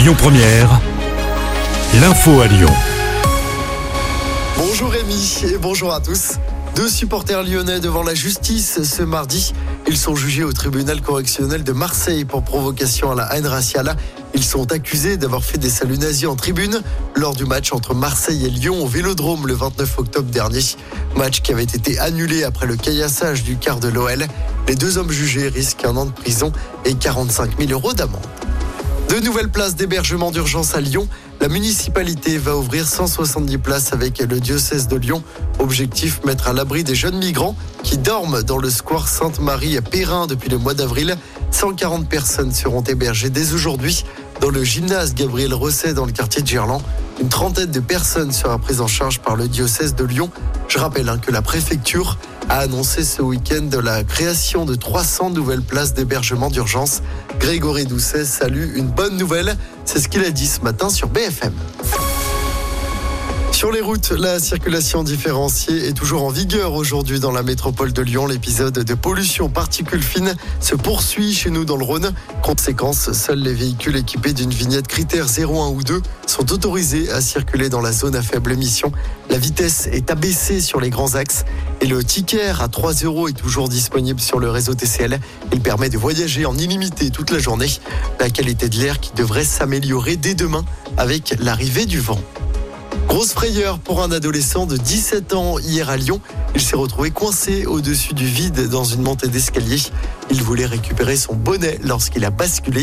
Lyon Première, l'info à Lyon. Bonjour Rémi et bonjour à tous. Deux supporters lyonnais devant la justice ce mardi. Ils sont jugés au tribunal correctionnel de Marseille pour provocation à la haine raciale. Ils sont accusés d'avoir fait des saluts nazis en tribune lors du match entre Marseille et Lyon au Vélodrome le 29 octobre dernier. Match qui avait été annulé après le caillassage du quart de l'OL. Les deux hommes jugés risquent un an de prison et 45 000 euros d'amende. De nouvelles places d'hébergement d'urgence à Lyon. La municipalité va ouvrir 170 places avec le diocèse de Lyon. Objectif mettre à l'abri des jeunes migrants qui dorment dans le square Sainte-Marie à Perrin depuis le mois d'avril. 140 personnes seront hébergées dès aujourd'hui dans le gymnase Gabriel Rosset dans le quartier de Gerland. Une trentaine de personnes sera prise en charge par le diocèse de Lyon. Je rappelle hein, que la préfecture a annoncé ce week-end la création de 300 nouvelles places d'hébergement d'urgence. Grégory Doucet salue une bonne nouvelle. C'est ce qu'il a dit ce matin sur BFM. Sur les routes, la circulation différenciée est toujours en vigueur aujourd'hui dans la métropole de Lyon. L'épisode de pollution particules fines se poursuit chez nous dans le Rhône. Conséquence, seuls les véhicules équipés d'une vignette critère 0, 1 ou 2 sont autorisés à circuler dans la zone à faible émission. La vitesse est abaissée sur les grands axes et le ticket à 3 euros est toujours disponible sur le réseau TCL. Il permet de voyager en illimité toute la journée. La qualité de l'air qui devrait s'améliorer dès demain avec l'arrivée du vent. Grosse frayeur pour un adolescent de 17 ans hier à Lyon. Il s'est retrouvé coincé au-dessus du vide dans une montée d'escalier. Il voulait récupérer son bonnet lorsqu'il a basculé.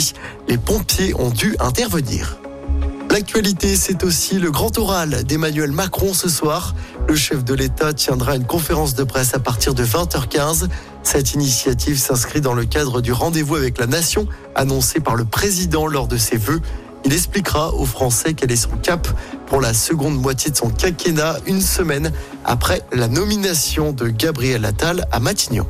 Les pompiers ont dû intervenir. L'actualité, c'est aussi le grand oral d'Emmanuel Macron ce soir. Le chef de l'État tiendra une conférence de presse à partir de 20h15. Cette initiative s'inscrit dans le cadre du rendez-vous avec la nation annoncé par le président lors de ses vœux. Il expliquera aux Français quel est son cap pour la seconde moitié de son quinquennat, une semaine après la nomination de Gabriel Attal à Matignon.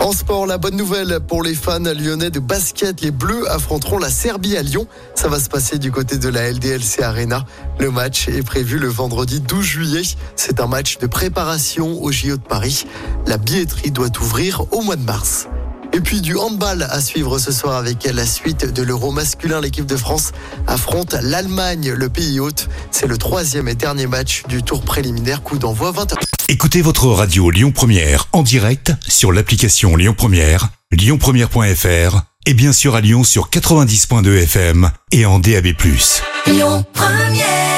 En sport, la bonne nouvelle pour les fans lyonnais de basket. Les Bleus affronteront la Serbie à Lyon. Ça va se passer du côté de la LDLC Arena. Le match est prévu le vendredi 12 juillet. C'est un match de préparation au JO de Paris. La billetterie doit ouvrir au mois de mars. Et puis du handball à suivre ce soir avec la suite de l'Euro masculin. L'équipe de France affronte l'Allemagne, le pays hôte. C'est le troisième et dernier match du tour préliminaire. Coup d'envoi 20h. Écoutez votre radio Lyon Première en direct sur l'application Lyon Première, lyonpremière.fr et bien sûr à Lyon sur 90.2 FM et en DAB+. Lyon Première